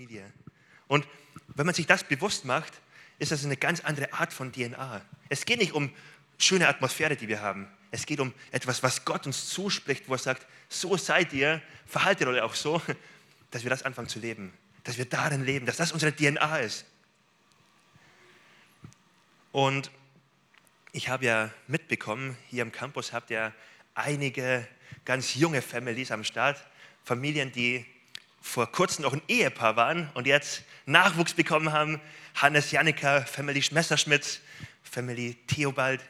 Familie. Und wenn man sich das bewusst macht, ist das eine ganz andere Art von DNA. Es geht nicht um schöne Atmosphäre, die wir haben. Es geht um etwas, was Gott uns zuspricht, wo er sagt, so seid ihr, verhaltet euch auch so, dass wir das anfangen zu leben, dass wir darin leben, dass das unsere DNA ist. Und ich habe ja mitbekommen, hier am Campus habt ihr einige ganz junge Families am Start, Familien, die vor kurzem noch ein Ehepaar waren und jetzt Nachwuchs bekommen haben. Hannes, Jannika, Family Messerschmidt, Family Theobald.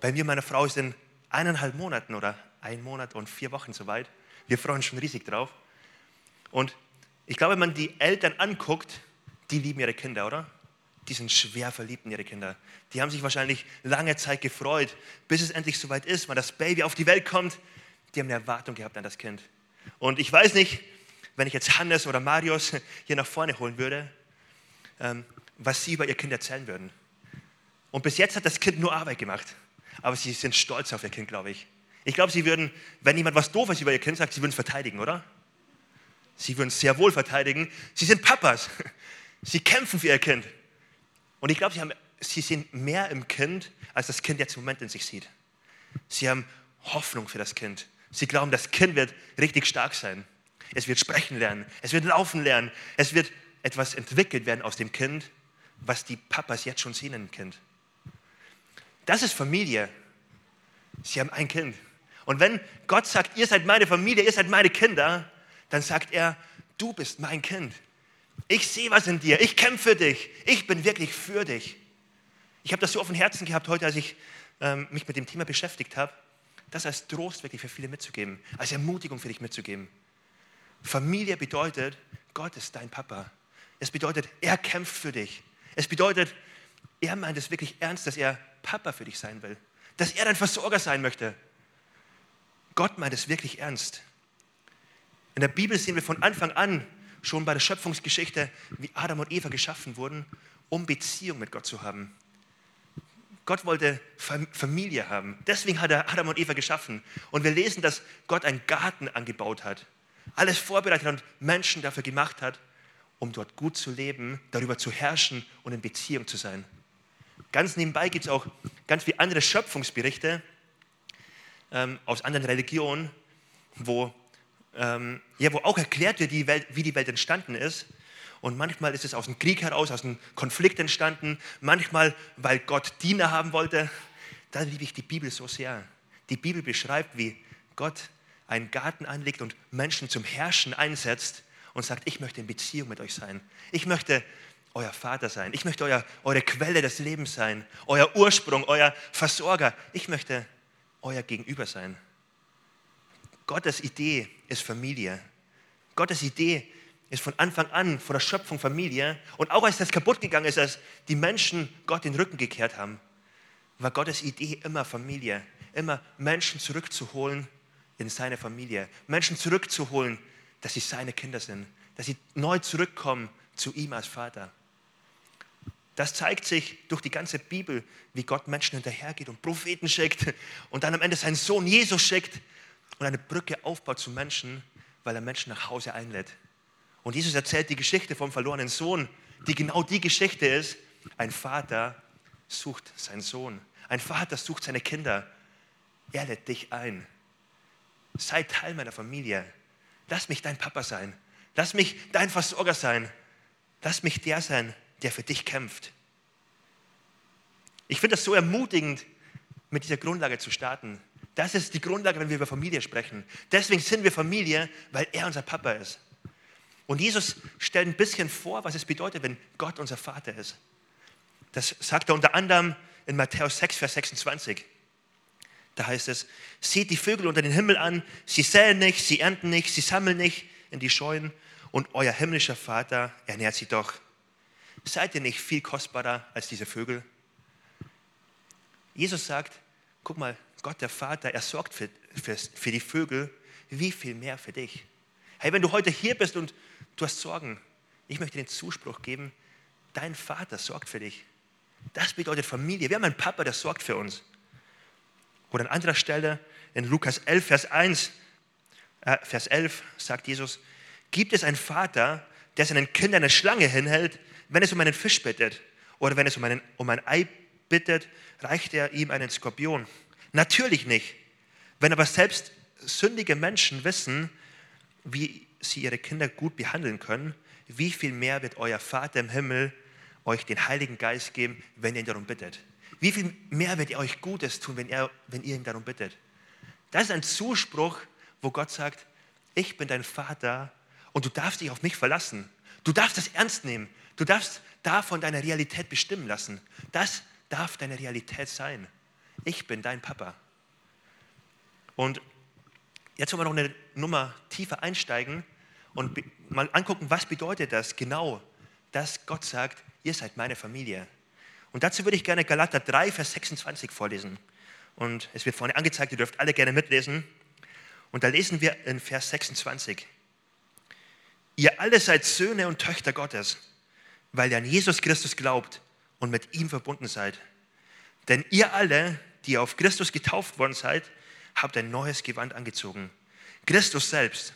Bei mir, meiner Frau, sind eineinhalb Monaten oder ein Monat und vier Wochen soweit. Wir freuen uns schon riesig drauf. Und ich glaube, wenn man die Eltern anguckt, die lieben ihre Kinder, oder? Die sind schwer verliebt in ihre Kinder. Die haben sich wahrscheinlich lange Zeit gefreut, bis es endlich soweit ist, wenn das Baby auf die Welt kommt. Die haben eine Erwartung gehabt an das Kind. Und ich weiß nicht, wenn ich jetzt Hannes oder Marius hier nach vorne holen würde, ähm, was sie über ihr Kind erzählen würden. Und bis jetzt hat das Kind nur Arbeit gemacht. Aber sie sind stolz auf ihr Kind, glaube ich. Ich glaube, sie würden, wenn jemand was Doofes über ihr Kind sagt, sie würden es verteidigen, oder? Sie würden es sehr wohl verteidigen. Sie sind Papas. Sie kämpfen für ihr Kind. Und ich glaube, sie, sie sehen mehr im Kind, als das Kind jetzt im Moment in sich sieht. Sie haben Hoffnung für das Kind. Sie glauben, das Kind wird richtig stark sein. Es wird sprechen lernen. Es wird laufen lernen. Es wird etwas entwickelt werden aus dem Kind, was die Papas jetzt schon sehen im Kind. Das ist Familie. Sie haben ein Kind. Und wenn Gott sagt, ihr seid meine Familie, ihr seid meine Kinder, dann sagt er, du bist mein Kind. Ich sehe was in dir. Ich kämpfe für dich. Ich bin wirklich für dich. Ich habe das so auf dem Herzen gehabt heute, als ich ähm, mich mit dem Thema beschäftigt habe, das als Trost wirklich für viele mitzugeben, als Ermutigung für dich mitzugeben. Familie bedeutet, Gott ist dein Papa. Es bedeutet, er kämpft für dich. Es bedeutet, er meint es wirklich ernst, dass er Papa für dich sein will. Dass er dein Versorger sein möchte. Gott meint es wirklich ernst. In der Bibel sehen wir von Anfang an, schon bei der Schöpfungsgeschichte, wie Adam und Eva geschaffen wurden, um Beziehung mit Gott zu haben. Gott wollte Familie haben. Deswegen hat er Adam und Eva geschaffen. Und wir lesen, dass Gott einen Garten angebaut hat alles vorbereitet und Menschen dafür gemacht hat, um dort gut zu leben, darüber zu herrschen und in Beziehung zu sein. Ganz nebenbei gibt es auch ganz viele andere Schöpfungsberichte ähm, aus anderen Religionen, wo, ähm, ja, wo auch erklärt wird, die Welt, wie die Welt entstanden ist. Und manchmal ist es aus einem Krieg heraus, aus einem Konflikt entstanden, manchmal, weil Gott Diener haben wollte. Da liebe ich die Bibel so sehr. Die Bibel beschreibt, wie Gott einen Garten anlegt und Menschen zum Herrschen einsetzt und sagt, ich möchte in Beziehung mit euch sein. Ich möchte euer Vater sein. Ich möchte euer, eure Quelle des Lebens sein. Euer Ursprung, euer Versorger. Ich möchte euer Gegenüber sein. Gottes Idee ist Familie. Gottes Idee ist von Anfang an, von der Schöpfung Familie. Und auch als das kaputt gegangen ist, als die Menschen Gott den Rücken gekehrt haben, war Gottes Idee immer Familie. Immer Menschen zurückzuholen in seine Familie, Menschen zurückzuholen, dass sie seine Kinder sind, dass sie neu zurückkommen zu ihm als Vater. Das zeigt sich durch die ganze Bibel, wie Gott Menschen hinterhergeht und Propheten schickt und dann am Ende seinen Sohn Jesus schickt und eine Brücke aufbaut zu Menschen, weil er Menschen nach Hause einlädt. Und Jesus erzählt die Geschichte vom verlorenen Sohn, die genau die Geschichte ist. Ein Vater sucht seinen Sohn. Ein Vater sucht seine Kinder. Er lädt dich ein. Sei Teil meiner Familie. Lass mich dein Papa sein. Lass mich dein Versorger sein. Lass mich der sein, der für dich kämpft. Ich finde das so ermutigend, mit dieser Grundlage zu starten. Das ist die Grundlage, wenn wir über Familie sprechen. Deswegen sind wir Familie, weil er unser Papa ist. Und Jesus stellt ein bisschen vor, was es bedeutet, wenn Gott unser Vater ist. Das sagt er unter anderem in Matthäus 6, Vers 26. Da heißt es, seht die Vögel unter den Himmel an, sie säen nicht, sie ernten nicht, sie sammeln nicht in die Scheunen und euer himmlischer Vater ernährt sie doch. Seid ihr nicht viel kostbarer als diese Vögel? Jesus sagt, guck mal, Gott der Vater, er sorgt für, für, für die Vögel, wie viel mehr für dich. Hey, wenn du heute hier bist und du hast Sorgen, ich möchte den Zuspruch geben, dein Vater sorgt für dich. Das bedeutet Familie. Wir haben einen Papa, der sorgt für uns. Oder an anderer Stelle in Lukas 11, Vers 1, äh, Vers 11 sagt Jesus, gibt es einen Vater, der seinen Kindern eine Schlange hinhält, wenn es um einen Fisch bittet. Oder wenn es um, einen, um ein Ei bittet, reicht er ihm einen Skorpion. Natürlich nicht. Wenn aber selbst sündige Menschen wissen, wie sie ihre Kinder gut behandeln können, wie viel mehr wird euer Vater im Himmel euch den Heiligen Geist geben, wenn ihr ihn darum bittet? Wie viel mehr wird er euch Gutes tun, wenn, er, wenn ihr ihn darum bittet? Das ist ein Zuspruch, wo Gott sagt, ich bin dein Vater und du darfst dich auf mich verlassen. Du darfst das ernst nehmen. Du darfst davon deine Realität bestimmen lassen. Das darf deine Realität sein. Ich bin dein Papa. Und jetzt wollen wir noch eine Nummer tiefer einsteigen und mal angucken, was bedeutet das genau, dass Gott sagt, ihr seid meine Familie. Und dazu würde ich gerne Galater 3, Vers 26 vorlesen. Und es wird vorne angezeigt, ihr dürft alle gerne mitlesen. Und da lesen wir in Vers 26. Ihr alle seid Söhne und Töchter Gottes, weil ihr an Jesus Christus glaubt und mit ihm verbunden seid. Denn ihr alle, die auf Christus getauft worden seid, habt ein neues Gewand angezogen. Christus selbst.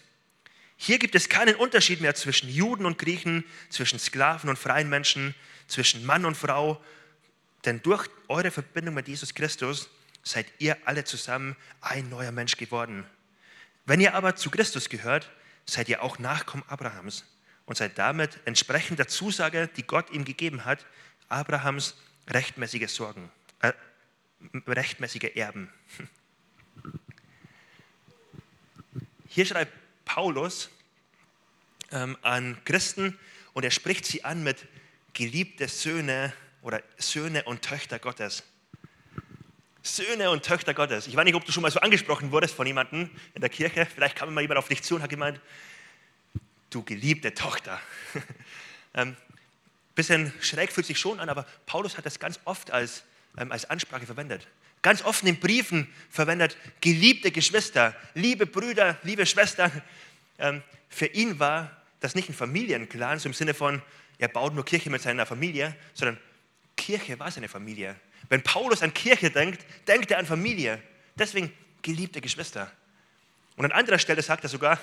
Hier gibt es keinen Unterschied mehr zwischen Juden und Griechen, zwischen Sklaven und freien Menschen, zwischen Mann und Frau, denn durch eure Verbindung mit Jesus Christus seid ihr alle zusammen ein neuer Mensch geworden. Wenn ihr aber zu Christus gehört, seid ihr auch Nachkommen Abrahams und seid damit entsprechend der Zusage, die Gott ihm gegeben hat, Abrahams rechtmäßige Sorgen, äh, rechtmäßige Erben. Hier schreibt Paulus ähm, an Christen und er spricht sie an mit geliebte Söhne oder Söhne und Töchter Gottes. Söhne und Töchter Gottes. Ich weiß nicht, ob du schon mal so angesprochen wurdest von jemandem in der Kirche. Vielleicht kam mal jemand auf dich zu und hat gemeint, du geliebte Tochter. ähm, bisschen schräg fühlt sich schon an, aber Paulus hat das ganz oft als, ähm, als Ansprache verwendet. Ganz oft in Briefen verwendet, geliebte Geschwister, liebe Brüder, liebe Schwestern. Ähm, für ihn war das nicht ein Familienclan, so im Sinne von, er baut nur Kirche mit seiner Familie, sondern Kirche war seine Familie. Wenn Paulus an Kirche denkt, denkt er an Familie. Deswegen geliebte Geschwister. Und an anderer Stelle sagt er sogar,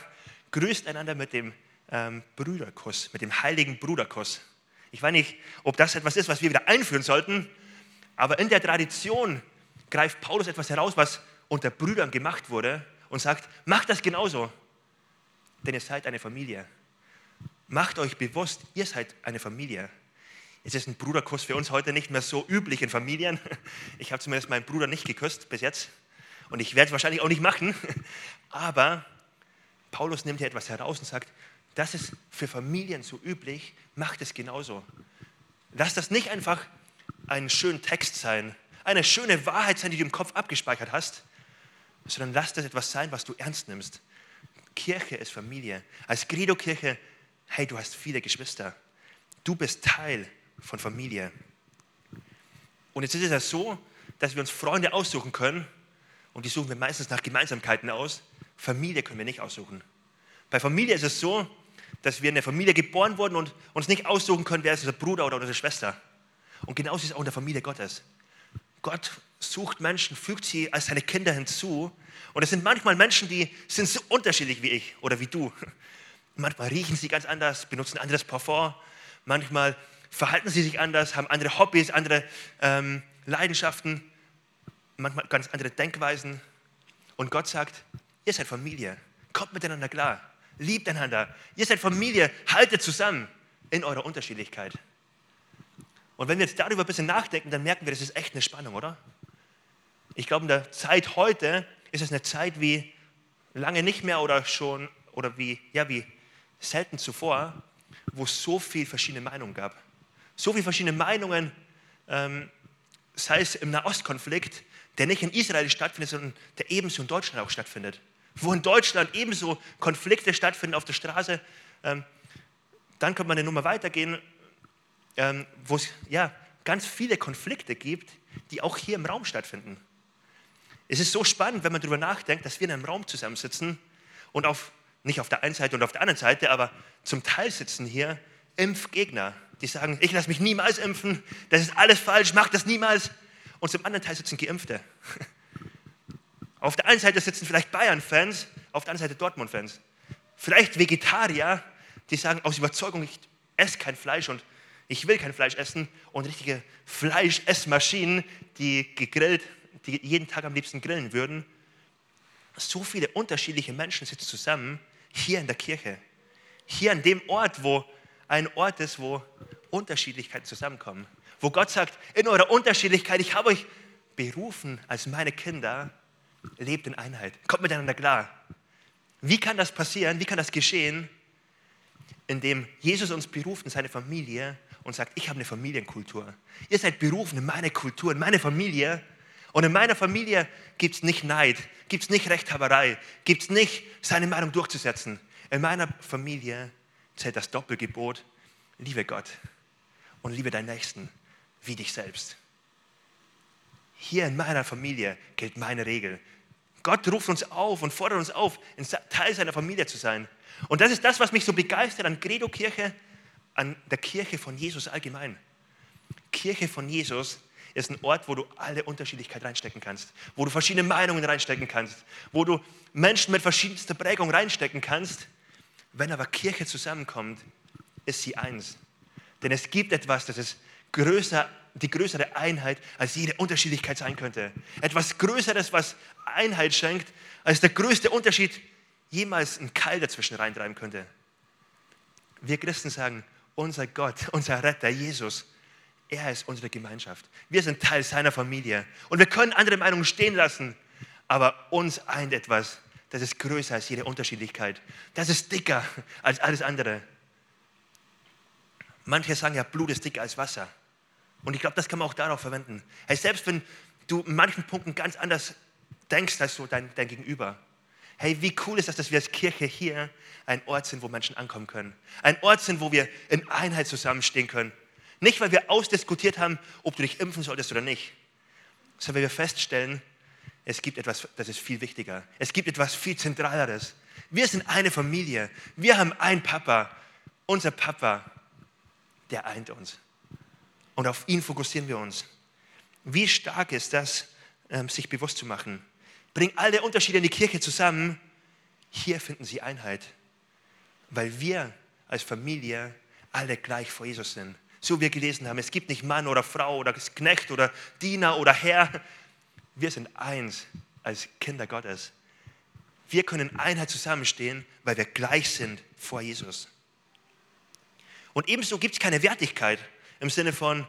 grüßt einander mit dem ähm, Brüderkuss, mit dem heiligen Bruderkuss. Ich weiß nicht, ob das etwas ist, was wir wieder einführen sollten, aber in der Tradition greift Paulus etwas heraus, was unter Brüdern gemacht wurde und sagt, macht das genauso, denn ihr seid eine Familie. Macht euch bewusst, ihr seid eine Familie. Es ist ein Bruderkuss für uns heute nicht mehr so üblich in Familien. Ich habe zumindest meinen Bruder nicht geküsst bis jetzt und ich werde es wahrscheinlich auch nicht machen. Aber Paulus nimmt hier etwas heraus und sagt, das ist für Familien so üblich, macht es genauso. Lass das nicht einfach ein schöner Text sein, eine schöne Wahrheit sein, die du im Kopf abgespeichert hast, sondern lass das etwas sein, was du ernst nimmst. Kirche ist Familie. Als Credo-Kirche, hey, du hast viele Geschwister. Du bist Teil von Familie. Und jetzt ist es ja so, dass wir uns Freunde aussuchen können und die suchen wir meistens nach Gemeinsamkeiten aus. Familie können wir nicht aussuchen. Bei Familie ist es so, dass wir in der Familie geboren wurden und uns nicht aussuchen können, wer ist unser Bruder oder unsere Schwester. Und genauso ist es auch in der Familie Gottes. Gott sucht Menschen, fügt sie als seine Kinder hinzu. Und es sind manchmal Menschen, die sind so unterschiedlich wie ich oder wie du. Manchmal riechen sie ganz anders, benutzen anderes Parfum. Manchmal verhalten sie sich anders, haben andere Hobbys, andere ähm, Leidenschaften, manchmal ganz andere Denkweisen. Und Gott sagt, ihr seid Familie, kommt miteinander klar, liebt einander, ihr seid Familie, haltet zusammen in eurer Unterschiedlichkeit. Und wenn wir jetzt darüber ein bisschen nachdenken, dann merken wir, das ist echt eine Spannung, oder? Ich glaube, in der Zeit heute ist es eine Zeit wie lange nicht mehr oder schon, oder wie, ja, wie selten zuvor, wo es so viele verschiedene Meinungen gab so viele verschiedene Meinungen, ähm, sei es im Nahostkonflikt, der nicht in Israel stattfindet, sondern der ebenso in Deutschland auch stattfindet. Wo in Deutschland ebenso Konflikte stattfinden auf der Straße. Ähm, dann kann man eine Nummer weitergehen, ähm, wo es ja, ganz viele Konflikte gibt, die auch hier im Raum stattfinden. Es ist so spannend, wenn man darüber nachdenkt, dass wir in einem Raum zusammensitzen und auf, nicht auf der einen Seite und auf der anderen Seite, aber zum Teil sitzen hier Impfgegner, die sagen, ich lasse mich niemals impfen, das ist alles falsch, mach das niemals. Und zum anderen Teil sitzen Geimpfte. Auf der einen Seite sitzen vielleicht Bayern-Fans, auf der anderen Seite Dortmund-Fans. Vielleicht Vegetarier, die sagen aus Überzeugung, ich esse kein Fleisch und ich will kein Fleisch essen und richtige Fleischessmaschinen, die gegrillt, die jeden Tag am liebsten grillen würden. So viele unterschiedliche Menschen sitzen zusammen hier in der Kirche. Hier an dem Ort, wo ein Ort ist, wo Unterschiedlichkeiten zusammenkommen. Wo Gott sagt, in eurer Unterschiedlichkeit, ich habe euch berufen als meine Kinder, lebt in Einheit, kommt miteinander klar. Wie kann das passieren? Wie kann das geschehen? Indem Jesus uns beruft in seine Familie und sagt, ich habe eine Familienkultur. Ihr seid berufen in meine Kultur, in meine Familie. Und in meiner Familie gibt es nicht Neid, gibt es nicht Rechthaberei, gibt es nicht, seine Meinung durchzusetzen. In meiner Familie zählt das Doppelgebot, liebe Gott und liebe deinen Nächsten wie dich selbst. Hier in meiner Familie gilt meine Regel. Gott ruft uns auf und fordert uns auf, Teil seiner Familie zu sein. Und das ist das, was mich so begeistert an Credo-Kirche, an der Kirche von Jesus allgemein. Kirche von Jesus ist ein Ort, wo du alle Unterschiedlichkeit reinstecken kannst, wo du verschiedene Meinungen reinstecken kannst, wo du Menschen mit verschiedenster Prägung reinstecken kannst. Wenn aber Kirche zusammenkommt, ist sie eins. Denn es gibt etwas, das ist größer, die größere Einheit, als jede Unterschiedlichkeit sein könnte. Etwas Größeres, was Einheit schenkt, als der größte Unterschied jemals ein Keil dazwischen reintreiben könnte. Wir Christen sagen, unser Gott, unser Retter, Jesus, er ist unsere Gemeinschaft. Wir sind Teil seiner Familie. Und wir können andere Meinungen stehen lassen, aber uns eint etwas, das ist größer als jede Unterschiedlichkeit. Das ist dicker als alles andere. Manche sagen ja, Blut ist dicker als Wasser. Und ich glaube, das kann man auch darauf verwenden. Hey, selbst wenn du in manchen Punkten ganz anders denkst als so dein, dein Gegenüber. Hey, wie cool ist das, dass wir als Kirche hier ein Ort sind, wo Menschen ankommen können. Ein Ort sind, wo wir in Einheit zusammenstehen können. Nicht, weil wir ausdiskutiert haben, ob du dich impfen solltest oder nicht, sondern weil wir feststellen, es gibt etwas, das ist viel wichtiger. Es gibt etwas viel Zentraleres. Wir sind eine Familie. Wir haben einen Papa. Unser Papa, der eint uns. Und auf ihn fokussieren wir uns. Wie stark ist das, ähm, sich bewusst zu machen? Bring alle Unterschiede in die Kirche zusammen. Hier finden sie Einheit, weil wir als Familie alle gleich vor Jesus sind. So wie wir gelesen haben, es gibt nicht Mann oder Frau oder Knecht oder Diener oder Herr. Wir sind eins als Kinder Gottes. Wir können in Einheit zusammenstehen, weil wir gleich sind vor Jesus. Und ebenso gibt es keine Wertigkeit im Sinne von,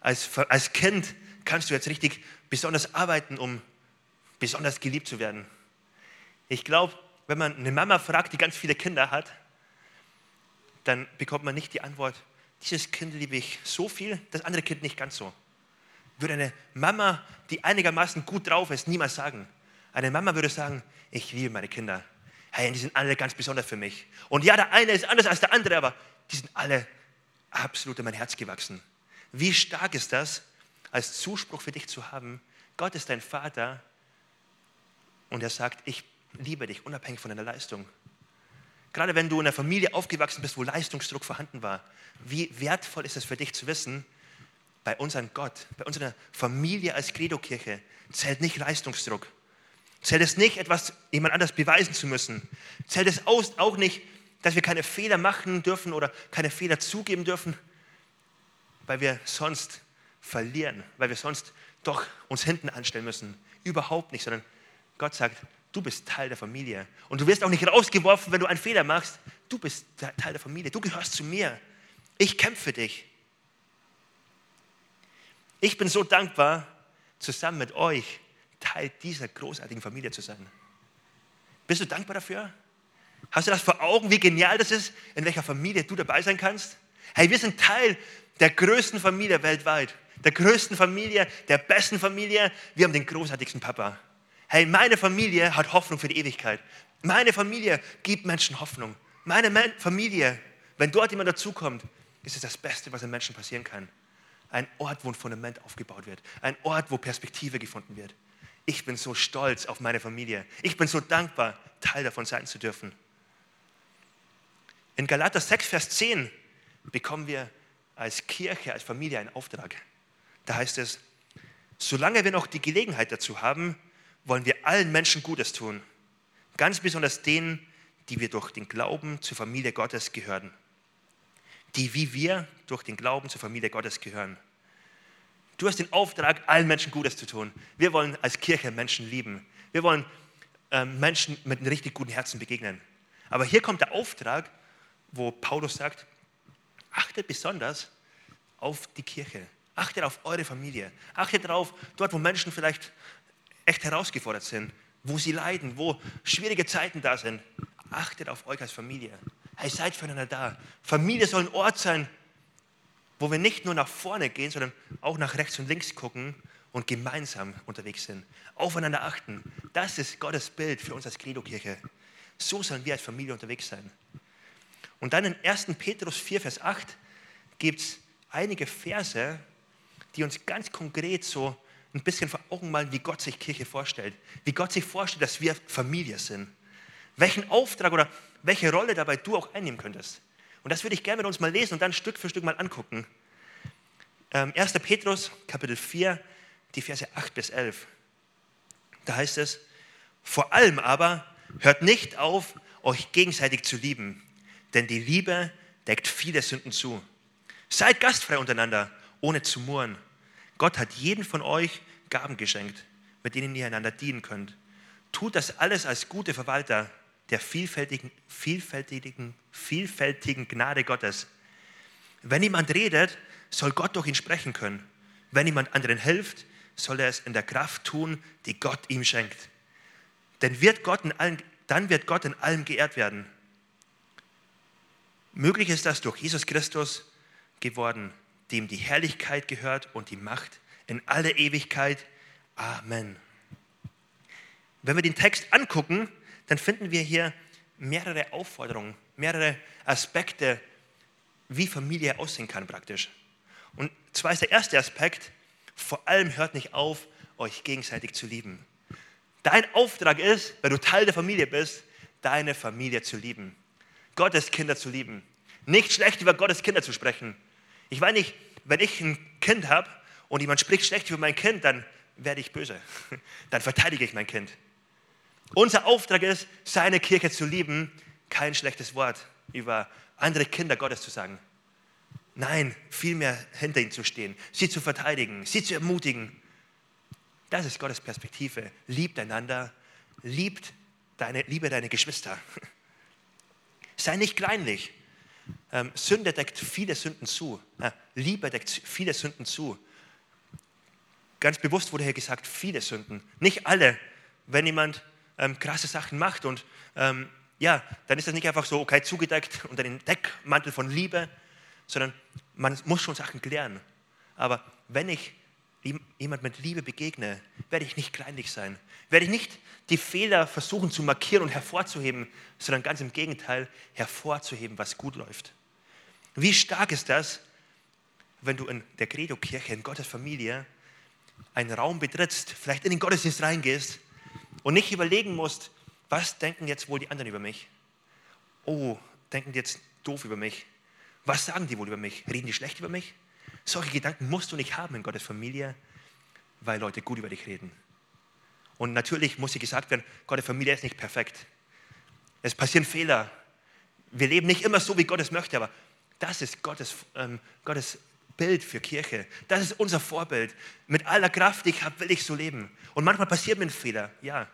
als, als Kind kannst du jetzt richtig besonders arbeiten, um besonders geliebt zu werden. Ich glaube, wenn man eine Mama fragt, die ganz viele Kinder hat, dann bekommt man nicht die Antwort, dieses Kind liebe ich so viel, das andere Kind nicht ganz so. Würde eine Mama, die einigermaßen gut drauf ist, niemals sagen. Eine Mama würde sagen, ich liebe meine Kinder. Hey, die sind alle ganz besonders für mich. Und ja, der eine ist anders als der andere, aber die sind alle absolut in mein Herz gewachsen. Wie stark ist das, als Zuspruch für dich zu haben, Gott ist dein Vater und er sagt, ich liebe dich unabhängig von deiner Leistung. Gerade wenn du in einer Familie aufgewachsen bist, wo Leistungsdruck vorhanden war, wie wertvoll ist es für dich zu wissen, bei unserem Gott, bei unserer Familie als Credo-Kirche zählt nicht Leistungsdruck. Zählt es nicht, etwas jemand anders beweisen zu müssen. Zählt es auch nicht, dass wir keine Fehler machen dürfen oder keine Fehler zugeben dürfen, weil wir sonst verlieren, weil wir sonst doch uns hinten anstellen müssen. Überhaupt nicht, sondern Gott sagt, du bist Teil der Familie. Und du wirst auch nicht rausgeworfen, wenn du einen Fehler machst. Du bist Teil der Familie. Du gehörst zu mir. Ich kämpfe für dich. Ich bin so dankbar, zusammen mit euch Teil dieser großartigen Familie zu sein. Bist du dankbar dafür? Hast du das vor Augen, wie genial das ist, in welcher Familie du dabei sein kannst? Hey, wir sind Teil der größten Familie weltweit, der größten Familie, der besten Familie. Wir haben den großartigsten Papa. Hey, meine Familie hat Hoffnung für die Ewigkeit. Meine Familie gibt Menschen Hoffnung. Meine Familie, wenn dort jemand dazukommt, ist es das Beste, was einem Menschen passieren kann. Ein Ort, wo ein Fundament aufgebaut wird. Ein Ort, wo Perspektive gefunden wird. Ich bin so stolz auf meine Familie. Ich bin so dankbar, Teil davon sein zu dürfen. In Galater 6, Vers 10 bekommen wir als Kirche, als Familie einen Auftrag. Da heißt es, solange wir noch die Gelegenheit dazu haben, wollen wir allen Menschen Gutes tun. Ganz besonders denen, die wir durch den Glauben zur Familie Gottes gehören. Die wie wir durch den Glauben zur Familie Gottes gehören. Du hast den Auftrag, allen Menschen Gutes zu tun. Wir wollen als Kirche Menschen lieben. Wir wollen ähm, Menschen mit einem richtig guten Herzen begegnen. Aber hier kommt der Auftrag, wo Paulus sagt, achtet besonders auf die Kirche. Achtet auf eure Familie. Achtet darauf, dort, wo Menschen vielleicht echt herausgefordert sind, wo sie leiden, wo schwierige Zeiten da sind. Achtet auf euch als Familie. Hey, seid füreinander da. Familie soll ein Ort sein, wo wir nicht nur nach vorne gehen, sondern auch nach rechts und links gucken und gemeinsam unterwegs sind. Aufeinander achten. Das ist Gottes Bild für uns als Credo-Kirche. So sollen wir als Familie unterwegs sein. Und dann in 1. Petrus 4, Vers 8 gibt es einige Verse, die uns ganz konkret so ein bisschen vor Augen malen, wie Gott sich Kirche vorstellt. Wie Gott sich vorstellt, dass wir Familie sind. Welchen Auftrag oder welche Rolle dabei du auch einnehmen könntest. Und das würde ich gerne mit uns mal lesen und dann Stück für Stück mal angucken. 1. Ähm, Petrus, Kapitel 4, die Verse 8 bis 11. Da heißt es, vor allem aber hört nicht auf, euch gegenseitig zu lieben, denn die Liebe deckt viele Sünden zu. Seid gastfrei untereinander, ohne zu murren. Gott hat jeden von euch Gaben geschenkt, mit denen ihr einander dienen könnt. Tut das alles als gute Verwalter der vielfältigen, vielfältigen, vielfältigen Gnade Gottes. Wenn jemand redet, soll Gott durch ihn sprechen können. Wenn jemand anderen hilft, soll er es in der Kraft tun, die Gott ihm schenkt. Denn wird Gott in allen, dann wird Gott in allem geehrt werden. Möglich ist das durch Jesus Christus geworden, dem die Herrlichkeit gehört und die Macht in alle Ewigkeit. Amen. Wenn wir den Text angucken, dann finden wir hier mehrere Aufforderungen, mehrere Aspekte, wie Familie aussehen kann praktisch. Und zwar ist der erste Aspekt, vor allem hört nicht auf, euch gegenseitig zu lieben. Dein Auftrag ist, wenn du Teil der Familie bist, deine Familie zu lieben. Gottes Kinder zu lieben. Nicht schlecht über Gottes Kinder zu sprechen. Ich meine nicht, wenn ich ein Kind habe und jemand spricht schlecht über mein Kind, dann werde ich böse. Dann verteidige ich mein Kind. Unser Auftrag ist, seine Kirche zu lieben, kein schlechtes Wort über andere Kinder Gottes zu sagen. Nein, vielmehr hinter ihnen zu stehen, sie zu verteidigen, sie zu ermutigen. Das ist Gottes Perspektive. Liebt einander, liebt deine, liebe deine Geschwister. Sei nicht kleinlich. Ähm, Sünde deckt viele Sünden zu. Äh, Liebe deckt viele Sünden zu. Ganz bewusst wurde hier gesagt, viele Sünden. Nicht alle. Wenn jemand ähm, krasse Sachen macht und ähm, ja, dann ist das nicht einfach so, okay, zugedeckt unter den Deckmantel von Liebe, sondern man muss schon Sachen klären. Aber wenn ich jemand mit Liebe begegne, werde ich nicht kleinlich sein. Werde ich nicht die Fehler versuchen zu markieren und hervorzuheben, sondern ganz im Gegenteil hervorzuheben, was gut läuft. Wie stark ist das, wenn du in der Credo-Kirche, in Gottes Familie, einen Raum betrittst, vielleicht in den Gottesdienst reingehst und nicht überlegen musst, was denken jetzt wohl die anderen über mich? Oh, denken die jetzt doof über mich? Was sagen die wohl über mich? Reden die schlecht über mich? Solche Gedanken musst du nicht haben in Gottes Familie, weil Leute gut über dich reden. Und natürlich muss dir gesagt werden, Gottes Familie ist nicht perfekt. Es passieren Fehler. Wir leben nicht immer so, wie Gott es möchte, aber das ist Gottes, ähm, Gottes Bild für Kirche. Das ist unser Vorbild. Mit aller Kraft, die ich habe, will ich so leben. Und manchmal passiert mir ein Fehler, ja.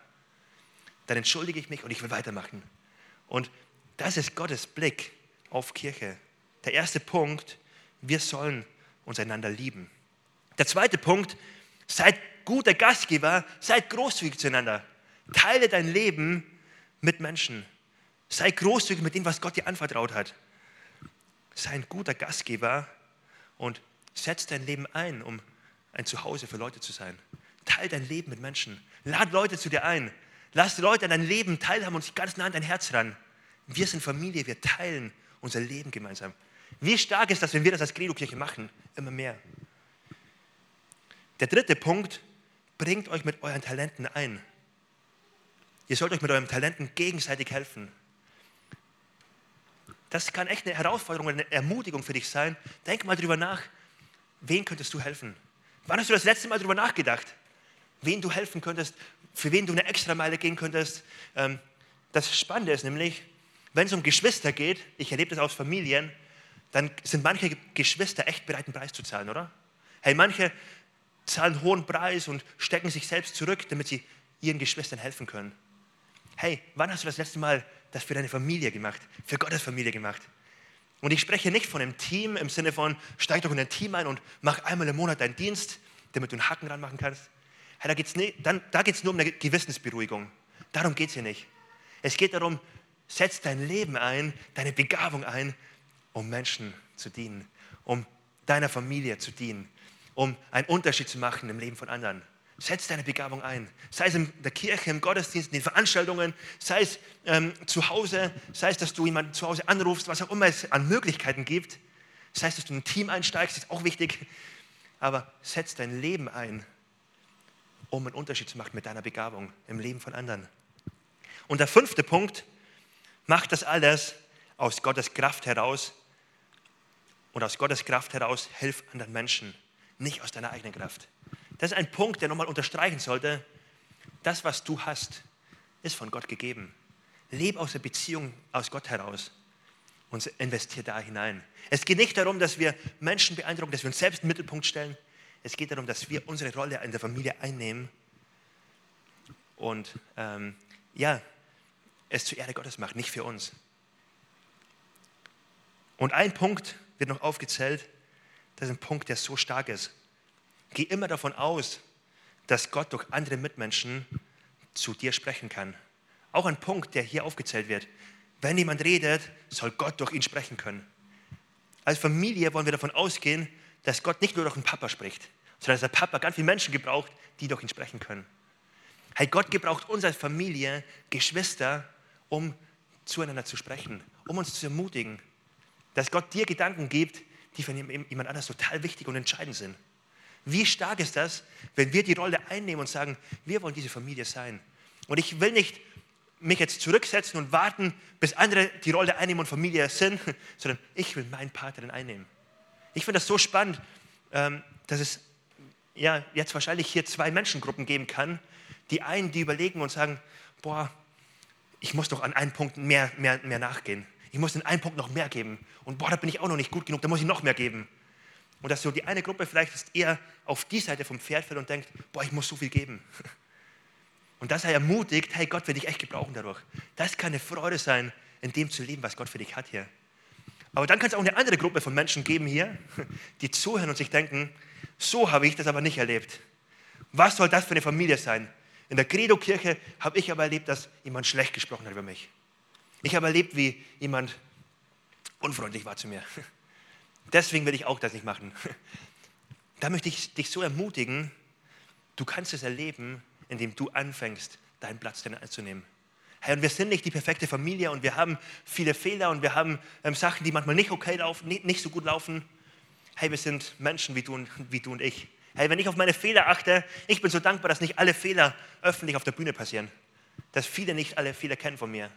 Dann entschuldige ich mich und ich will weitermachen. Und das ist Gottes Blick auf Kirche. Der erste Punkt, wir sollen uns einander lieben. Der zweite Punkt, seid guter Gastgeber, seid großzügig zueinander. Teile dein Leben mit Menschen. Sei großzügig mit dem, was Gott dir anvertraut hat. Sei ein guter Gastgeber und setz dein Leben ein, um ein Zuhause für Leute zu sein. Teil dein Leben mit Menschen. Lad Leute zu dir ein. Lass Leute an dein Leben teilhaben und sich ganz nah an dein Herz ran. Wir sind Familie, wir teilen unser Leben gemeinsam. Wie stark ist das, wenn wir das als Credo-Kirche machen? Immer mehr. Der dritte Punkt, bringt euch mit euren Talenten ein. Ihr sollt euch mit euren Talenten gegenseitig helfen. Das kann echt eine Herausforderung, eine Ermutigung für dich sein. Denk mal drüber nach, wen könntest du helfen? Wann hast du das letzte Mal drüber nachgedacht? Wen du helfen könntest, für wen du eine extra Meile gehen könntest? Ähm, das Spannende ist nämlich, wenn es um Geschwister geht, ich erlebe das aus Familien, dann sind manche Geschwister echt bereit, einen Preis zu zahlen, oder? Hey, manche zahlen einen hohen Preis und stecken sich selbst zurück, damit sie ihren Geschwistern helfen können. Hey, wann hast du das letzte Mal das für deine Familie gemacht, für Gottes Familie gemacht? Und ich spreche nicht von einem Team im Sinne von, steig doch in ein Team ein und mach einmal im Monat deinen Dienst, damit du einen Haken dran machen kannst. Hey, da geht es nur um eine Gewissensberuhigung. Darum geht es hier nicht. Es geht darum, setz dein Leben ein, deine Begabung ein, um Menschen zu dienen, um deiner Familie zu dienen, um einen Unterschied zu machen im Leben von anderen. Setz deine Begabung ein. Sei es in der Kirche, im Gottesdienst, in den Veranstaltungen, sei es ähm, zu Hause, sei es, dass du jemanden zu Hause anrufst, was auch immer es an Möglichkeiten gibt. Sei es, dass du in ein Team einsteigst, ist auch wichtig. Aber setz dein Leben ein, um einen Unterschied zu machen mit deiner Begabung im Leben von anderen. Und der fünfte Punkt, mach das alles aus Gottes Kraft heraus. Und aus Gottes Kraft heraus hilf anderen Menschen, nicht aus deiner eigenen Kraft. Das ist ein Punkt, der nochmal unterstreichen sollte. Das, was du hast, ist von Gott gegeben. Leb aus der Beziehung aus Gott heraus und investiere da hinein. Es geht nicht darum, dass wir Menschen beeindrucken, dass wir uns selbst im Mittelpunkt stellen. Es geht darum, dass wir unsere Rolle in der Familie einnehmen und ähm, ja, es zur Ehre Gottes machen, nicht für uns. Und ein Punkt wird noch aufgezählt, das ist ein Punkt, der so stark ist. Geh immer davon aus, dass Gott durch andere Mitmenschen zu dir sprechen kann. Auch ein Punkt, der hier aufgezählt wird. Wenn jemand redet, soll Gott durch ihn sprechen können. Als Familie wollen wir davon ausgehen, dass Gott nicht nur durch den Papa spricht, sondern dass der Papa ganz viele Menschen gebraucht, die durch ihn sprechen können. Hey, Gott gebraucht uns als Familie, Geschwister, um zueinander zu sprechen, um uns zu ermutigen, dass Gott dir Gedanken gibt, die für jemand anders total wichtig und entscheidend sind. Wie stark ist das, wenn wir die Rolle einnehmen und sagen, wir wollen diese Familie sein. Und ich will nicht mich jetzt zurücksetzen und warten, bis andere die Rolle einnehmen und Familie sind, sondern ich will meinen Part darin einnehmen. Ich finde das so spannend, ähm, dass es ja, jetzt wahrscheinlich hier zwei Menschengruppen geben kann. Die einen, die überlegen und sagen, boah, ich muss doch an einen Punkt mehr, mehr, mehr nachgehen. Ich muss in einen Punkt noch mehr geben. Und boah, da bin ich auch noch nicht gut genug, da muss ich noch mehr geben. Und dass so die eine Gruppe vielleicht ist eher auf die Seite vom Pferd fällt und denkt, boah, ich muss so viel geben. Und dass er ermutigt, hey, Gott will dich echt gebrauchen dadurch. Das kann eine Freude sein, in dem zu leben, was Gott für dich hat hier. Aber dann kann es auch eine andere Gruppe von Menschen geben hier, die zuhören und sich denken, so habe ich das aber nicht erlebt. Was soll das für eine Familie sein? In der Credo-Kirche habe ich aber erlebt, dass jemand schlecht gesprochen hat über mich. Ich habe erlebt, wie jemand unfreundlich war zu mir. Deswegen will ich auch das nicht machen. Da möchte ich dich so ermutigen, du kannst es erleben, indem du anfängst, deinen Platz darin einzunehmen. Hey, und wir sind nicht die perfekte Familie und wir haben viele Fehler und wir haben ähm, Sachen, die manchmal nicht okay laufen, nicht, nicht so gut laufen. Hey, wir sind Menschen wie du, und, wie du und ich. Hey, wenn ich auf meine Fehler achte, ich bin so dankbar, dass nicht alle Fehler öffentlich auf der Bühne passieren. Dass viele nicht alle Fehler kennen von mir.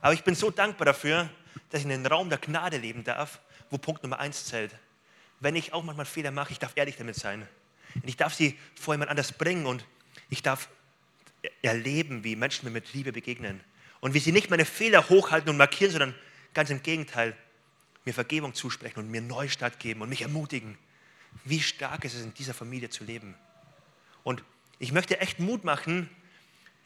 Aber ich bin so dankbar dafür, dass ich in den Raum der Gnade leben darf, wo Punkt Nummer eins zählt. Wenn ich auch manchmal Fehler mache, ich darf ehrlich damit sein. Und ich darf sie vor jemand anders bringen und ich darf erleben, wie Menschen mir mit Liebe begegnen. Und wie sie nicht meine Fehler hochhalten und markieren, sondern ganz im Gegenteil, mir Vergebung zusprechen und mir Neustart geben und mich ermutigen. Wie stark ist es, in dieser Familie zu leben. Und ich möchte echt Mut machen,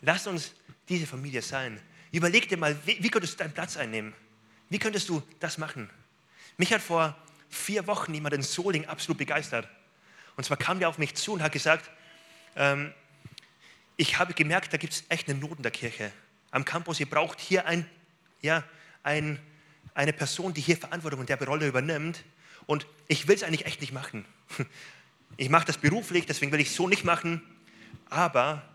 lass uns diese Familie sein. Überleg dir mal, wie, wie könntest du deinen Platz einnehmen? Wie könntest du das machen? Mich hat vor vier Wochen jemand in Soling absolut begeistert. Und zwar kam der auf mich zu und hat gesagt, ähm, ich habe gemerkt, da gibt es echt eine Not in der Kirche. Am Campus, ihr braucht hier ein, ja, ein, eine Person, die hier Verantwortung und der Rolle übernimmt. Und ich will es eigentlich echt nicht machen. Ich mache das beruflich, deswegen will ich es so nicht machen. Aber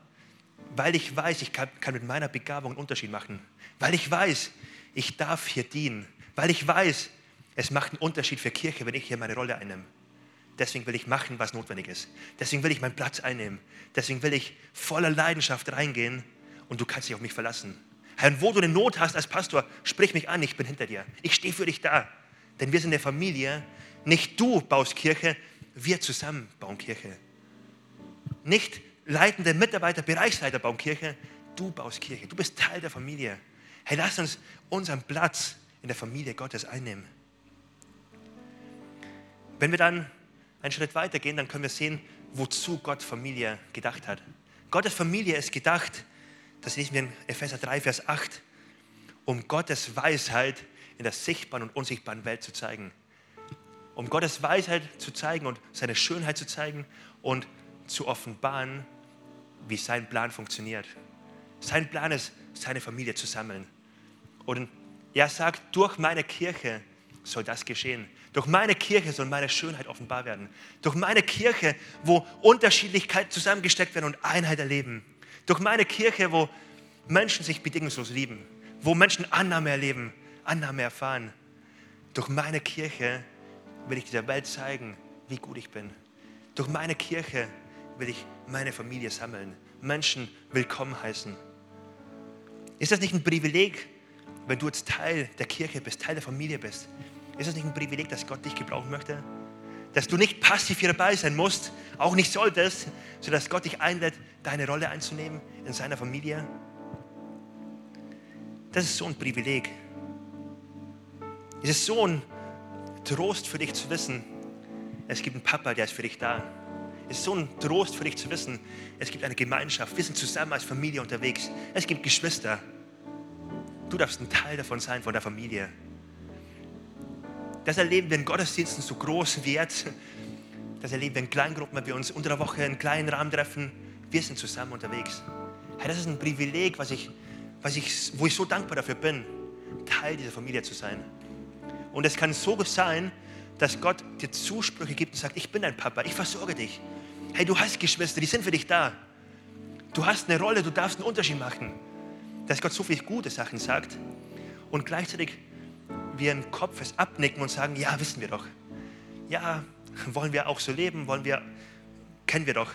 weil ich weiß, ich kann, kann mit meiner Begabung einen Unterschied machen. Weil ich weiß, ich darf hier dienen. Weil ich weiß, es macht einen Unterschied für Kirche, wenn ich hier meine Rolle einnehme. Deswegen will ich machen, was notwendig ist. Deswegen will ich meinen Platz einnehmen. Deswegen will ich voller Leidenschaft reingehen und du kannst dich auf mich verlassen. Herr, wo du eine Not hast als Pastor, sprich mich an, ich bin hinter dir. Ich stehe für dich da. Denn wir sind eine Familie. Nicht du baust Kirche, wir zusammen bauen Kirche. Nicht leitende Mitarbeiter, Bereichsleiter bauen Kirche, du baust Kirche. Du bist Teil der Familie. Hey, lass uns unseren Platz in der Familie Gottes einnehmen. Wenn wir dann einen Schritt weiter gehen, dann können wir sehen, wozu Gott Familie gedacht hat. Gottes Familie ist gedacht, das lesen wir in Epheser 3, Vers 8, um Gottes Weisheit in der sichtbaren und unsichtbaren Welt zu zeigen. Um Gottes Weisheit zu zeigen und seine Schönheit zu zeigen und zu offenbaren, wie sein Plan funktioniert. Sein Plan ist, seine Familie zu sammeln. Und er sagt, durch meine Kirche soll das geschehen. Durch meine Kirche soll meine Schönheit offenbar werden. Durch meine Kirche, wo Unterschiedlichkeit zusammengesteckt werden und Einheit erleben. Durch meine Kirche, wo Menschen sich bedingungslos lieben. Wo Menschen Annahme erleben, Annahme erfahren. Durch meine Kirche will ich dieser Welt zeigen, wie gut ich bin. Durch meine Kirche will ich meine Familie sammeln, Menschen willkommen heißen. Ist das nicht ein Privileg, wenn du jetzt Teil der Kirche bist, Teil der Familie bist? Ist das nicht ein Privileg, dass Gott dich gebrauchen möchte? Dass du nicht passiv hier dabei sein musst, auch nicht solltest, sondern dass Gott dich einlädt, deine Rolle einzunehmen in seiner Familie? Das ist so ein Privileg. Es ist so ein Trost für dich zu wissen, es gibt einen Papa, der ist für dich da. Es ist so ein Trost für dich zu wissen, es gibt eine Gemeinschaft. Wir sind zusammen als Familie unterwegs. Es gibt Geschwister. Du darfst ein Teil davon sein, von der Familie. Das erleben wir in Gottesdiensten so groß wert. Das erleben wir in Kleingruppen, wenn wir uns unter der Woche in kleinen Rahmen treffen. Wir sind zusammen unterwegs. Hey, das ist ein Privileg, was ich, was ich, wo ich so dankbar dafür bin, Teil dieser Familie zu sein. Und es kann so sein, dass Gott dir Zusprüche gibt und sagt, ich bin dein Papa, ich versorge dich. Hey, du hast Geschwister, die sind für dich da. Du hast eine Rolle, du darfst einen Unterschied machen. Dass Gott so viele gute Sachen sagt und gleichzeitig wir im Kopf es abnicken und sagen, ja, wissen wir doch. Ja, wollen wir auch so leben, wollen wir, kennen wir doch.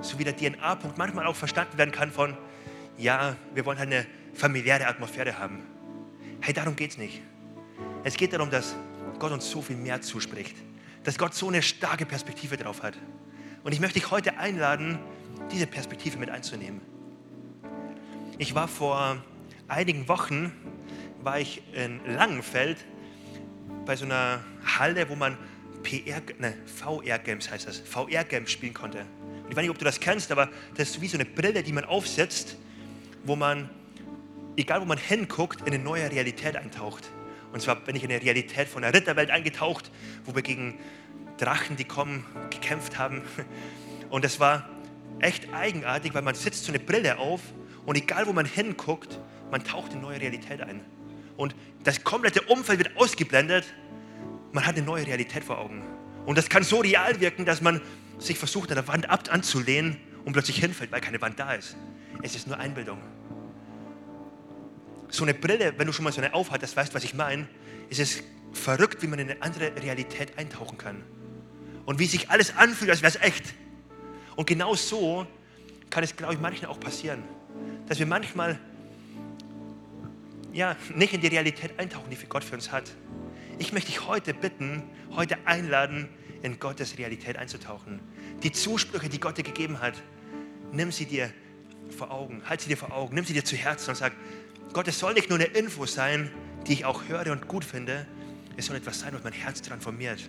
So wie der DNA-Punkt manchmal auch verstanden werden kann von, ja, wir wollen halt eine familiäre Atmosphäre haben. Hey, darum geht es nicht. Es geht darum, dass Gott uns so viel mehr zuspricht. Dass Gott so eine starke Perspektive drauf hat. Und ich möchte dich heute einladen, diese Perspektive mit einzunehmen. Ich war vor einigen Wochen war ich in Langenfeld bei so einer Halle, wo man PR, ne, VR-Games heißt das, VR-Games spielen konnte. Und ich weiß nicht, ob du das kennst, aber das ist wie so eine Brille, die man aufsetzt, wo man, egal wo man hinguckt, in eine neue Realität eintaucht. Und zwar bin ich in eine Realität von der Ritterwelt eingetaucht, wo wir gegen Drachen, die kommen, gekämpft haben. Und das war echt eigenartig, weil man setzt so eine Brille auf und egal wo man hinguckt, man taucht in eine neue Realität ein und das komplette Umfeld wird ausgeblendet. Man hat eine neue Realität vor Augen. Und das kann so real wirken, dass man sich versucht, an der Wand ab anzulehnen und plötzlich hinfällt, weil keine Wand da ist. Es ist nur Einbildung. So eine Brille, wenn du schon mal so eine aufhattest, weißt, was ich meine, ist es verrückt, wie man in eine andere Realität eintauchen kann. Und wie sich alles anfühlt, als wäre es echt. Und genau so kann es, glaube ich, manchmal auch passieren. Dass wir manchmal ja, nicht in die Realität eintauchen, die Gott für uns hat. Ich möchte dich heute bitten, heute einladen, in Gottes Realität einzutauchen. Die Zusprüche, die Gott dir gegeben hat, nimm sie dir vor Augen, halt sie dir vor Augen, nimm sie dir zu Herzen und sag, Gott, es soll nicht nur eine Info sein, die ich auch höre und gut finde, es soll etwas sein, was mein Herz transformiert.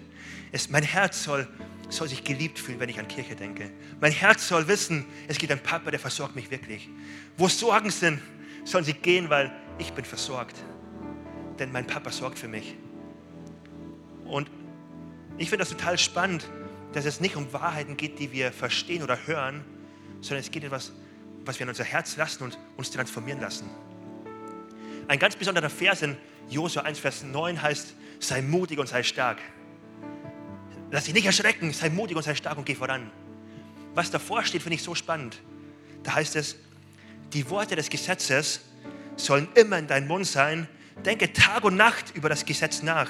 Es, mein Herz soll, soll sich geliebt fühlen, wenn ich an Kirche denke. Mein Herz soll wissen, es gibt einen Papa, der versorgt mich wirklich. Wo Sorgen sind, sollen sie gehen, weil ich bin versorgt. Denn mein Papa sorgt für mich. Und ich finde das total spannend, dass es nicht um Wahrheiten geht, die wir verstehen oder hören, sondern es geht etwas, was wir in unser Herz lassen und uns transformieren lassen. Ein ganz besonderer Vers in Josua 1, Vers 9 heißt, sei mutig und sei stark. Lass dich nicht erschrecken, sei mutig und sei stark und geh voran. Was davor steht, finde ich so spannend. Da heißt es, die Worte des Gesetzes sollen immer in deinem Mund sein. Denke Tag und Nacht über das Gesetz nach,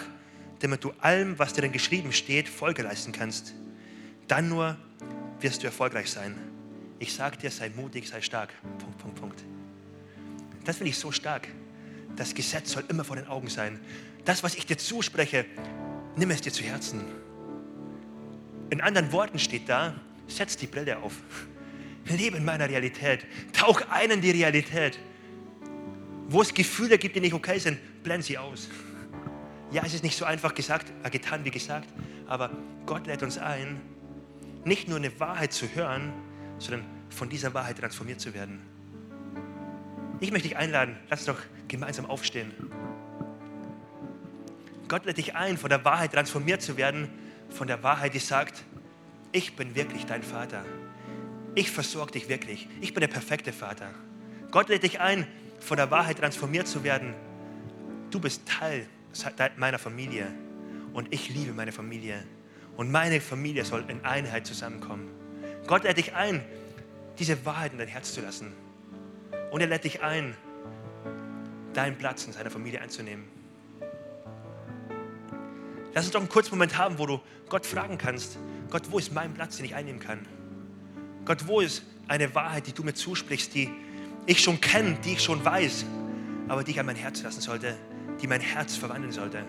damit du allem, was darin geschrieben steht, Folge leisten kannst. Dann nur wirst du erfolgreich sein. Ich sage dir, sei mutig, sei stark. Punkt, Punkt, Punkt. Das finde ich so stark. Das Gesetz soll immer vor den Augen sein. Das, was ich dir zuspreche, nimm es dir zu Herzen. In anderen Worten steht da, setz die Brille auf. Lebe in meiner Realität. Tauch ein in die Realität Wo es Gefühle gibt, die nicht okay sind, blend sie aus. Ja, es ist nicht so einfach gesagt, äh, getan wie gesagt, aber Gott lädt uns ein, nicht nur eine Wahrheit zu hören, sondern von dieser Wahrheit transformiert zu werden. Ich möchte dich einladen, lass uns doch gemeinsam aufstehen. Gott lädt dich ein, von der Wahrheit transformiert zu werden, von der Wahrheit, die sagt, ich bin wirklich dein Vater. Ich versorge dich wirklich. Ich bin der perfekte Vater. Gott lädt dich ein, von der Wahrheit transformiert zu werden. Du bist Teil meiner Familie und ich liebe meine Familie. Und meine Familie soll in Einheit zusammenkommen. Gott lädt dich ein, diese Wahrheit in dein Herz zu lassen. Und er lädt dich ein, deinen Platz in seiner Familie einzunehmen. Lass uns doch einen kurzen Moment haben, wo du Gott fragen kannst, Gott, wo ist mein Platz, den ich einnehmen kann? Gott, wo ist eine Wahrheit, die du mir zusprichst, die ich schon kenne, die ich schon weiß, aber die ich an mein Herz lassen sollte, die mein Herz verwandeln sollte?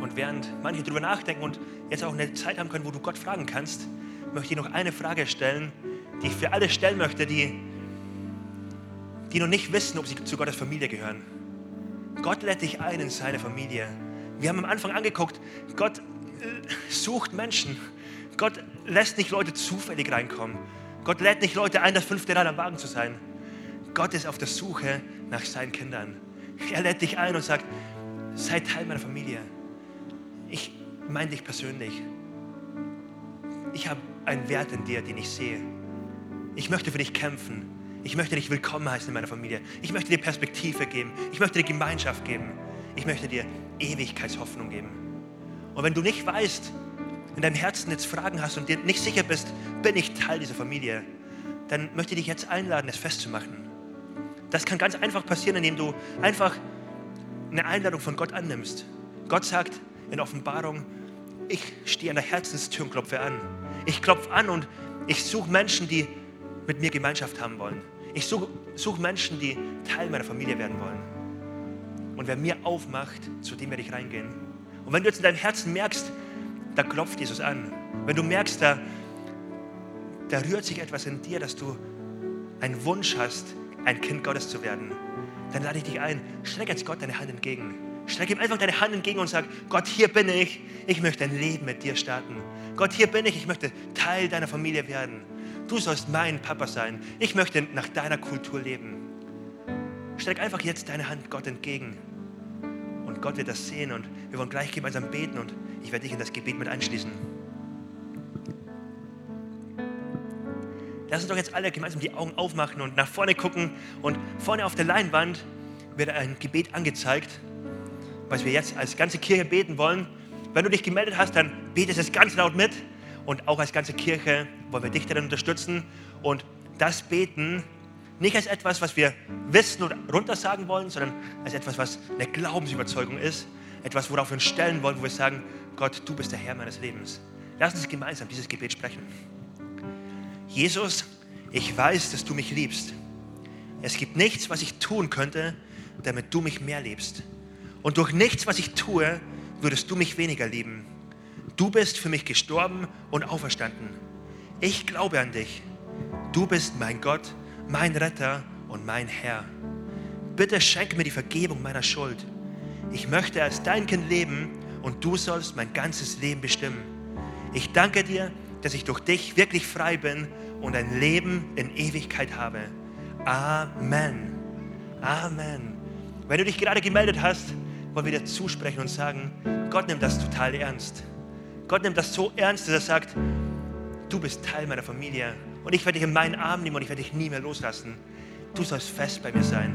Und während manche darüber nachdenken und jetzt auch eine Zeit haben können, wo du Gott fragen kannst, möchte ich noch eine Frage stellen, die ich für alle stellen möchte, die, die noch nicht wissen, ob sie zu Gottes Familie gehören. Gott lädt dich ein in seine Familie. Wir haben am Anfang angeguckt, Gott äh, sucht Menschen. Gott lässt nicht Leute zufällig reinkommen. Gott lädt nicht Leute ein, das fünfte Rad am Wagen zu sein. Gott ist auf der Suche nach seinen Kindern. Er lädt dich ein und sagt, sei Teil meiner Familie. Ich meine dich persönlich. Ich habe einen Wert in dir, den ich sehe. Ich möchte für dich kämpfen. Ich möchte dich willkommen heißen in meiner Familie. Ich möchte dir Perspektive geben. Ich möchte dir Gemeinschaft geben. Ich möchte dir Ewigkeitshoffnung geben. Und wenn du nicht weißt, in deinem Herzen jetzt Fragen hast und dir nicht sicher bist, bin ich Teil dieser Familie, dann möchte ich dich jetzt einladen, es festzumachen. Das kann ganz einfach passieren, indem du einfach eine Einladung von Gott annimmst. Gott sagt in Offenbarung, ich stehe an der Herzenstür und klopfe an. Ich klopfe an und ich suche Menschen, die mit mir Gemeinschaft haben wollen. Ich suche such Menschen, die Teil meiner Familie werden wollen. Und wer mir aufmacht, zu dem werde ich reingehen. Und wenn du jetzt in deinem Herzen merkst, da klopft Jesus an, wenn du merkst, da, da rührt sich etwas in dir, dass du einen Wunsch hast, ein Kind Gottes zu werden, dann lade ich dich ein, streck jetzt Gott deine Hand entgegen. Streck ihm einfach deine Hand entgegen und sag, Gott, hier bin ich, ich möchte ein Leben mit dir starten. Gott, hier bin ich, ich möchte Teil deiner Familie werden. Du sollst mein Papa sein. Ich möchte nach deiner Kultur leben. Streck einfach jetzt deine Hand Gott entgegen. Und Gott wird das sehen und wir wollen gleich gemeinsam beten und ich werde dich in das Gebet mit einschließen. Lass uns doch jetzt alle gemeinsam die Augen aufmachen und nach vorne gucken. Und vorne auf der Leinwand wird ein Gebet angezeigt, was wir jetzt als ganze Kirche beten wollen. Wenn du dich gemeldet hast, dann betest es ganz laut mit. Und auch als ganze Kirche wollen wir dich darin unterstützen. Und das Beten nicht als etwas, was wir wissen oder runtersagen wollen, sondern als etwas, was eine Glaubensüberzeugung ist. Etwas, worauf wir uns stellen wollen, wo wir sagen, Gott, du bist der Herr meines Lebens. Lass uns gemeinsam dieses Gebet sprechen. Jesus, ich weiß, dass du mich liebst. Es gibt nichts, was ich tun könnte, damit du mich mehr liebst. Und durch nichts, was ich tue, würdest du mich weniger lieben. Du bist für mich gestorben und auferstanden. Ich glaube an dich. Du bist mein Gott, mein Retter und mein Herr. Bitte schenke mir die Vergebung meiner Schuld. Ich möchte als dein Kind leben und du sollst mein ganzes Leben bestimmen. Ich danke dir, dass ich durch dich wirklich frei bin und ein Leben in Ewigkeit habe. Amen. Amen. Wenn du dich gerade gemeldet hast, wollen wir dir zusprechen und sagen, Gott nimmt das total ernst. Gott nimmt das so ernst, dass er sagt, du bist Teil meiner Familie und ich werde dich in meinen Arm nehmen und ich werde dich nie mehr loslassen. Du sollst fest bei mir sein.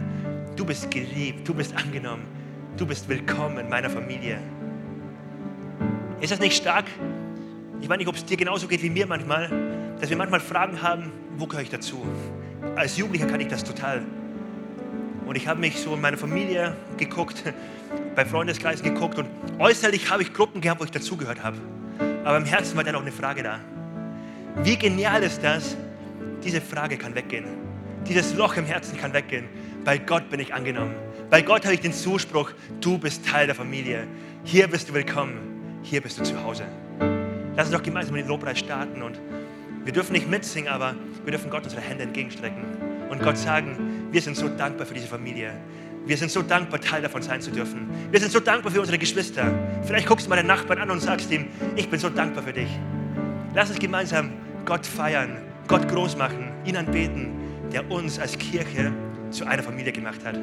Du bist geliebt, du bist angenommen, du bist willkommen in meiner Familie. Ist das nicht stark? Ich weiß nicht, ob es dir genauso geht wie mir manchmal, dass wir manchmal Fragen haben, wo gehöre ich dazu? Als Jugendlicher kann ich das total. Und ich habe mich so in meine Familie geguckt, bei Freundeskreisen geguckt und äußerlich habe ich Gruppen gehabt, wo ich dazugehört habe. Aber im Herzen war dann auch eine Frage da. Wie genial ist das? Diese Frage kann weggehen. Dieses Loch im Herzen kann weggehen. Bei Gott bin ich angenommen. Bei Gott habe ich den Zuspruch, du bist Teil der Familie. Hier bist du willkommen. hier bist du zu Hause. Lass uns doch gemeinsam den Lobpreis starten und wir dürfen nicht mitsingen, aber wir dürfen Gott unsere Hände entgegenstrecken und Gott sagen, wir sind so dankbar für diese Familie. Wir sind so dankbar, Teil davon sein zu dürfen. Wir sind so dankbar für unsere Geschwister. Vielleicht guckst du mal den Nachbarn an und sagst ihm, ich bin so dankbar für dich. Lass uns gemeinsam Gott feiern, Gott groß machen, ihn anbeten, der uns als Kirche zu einer Familie gemacht hat.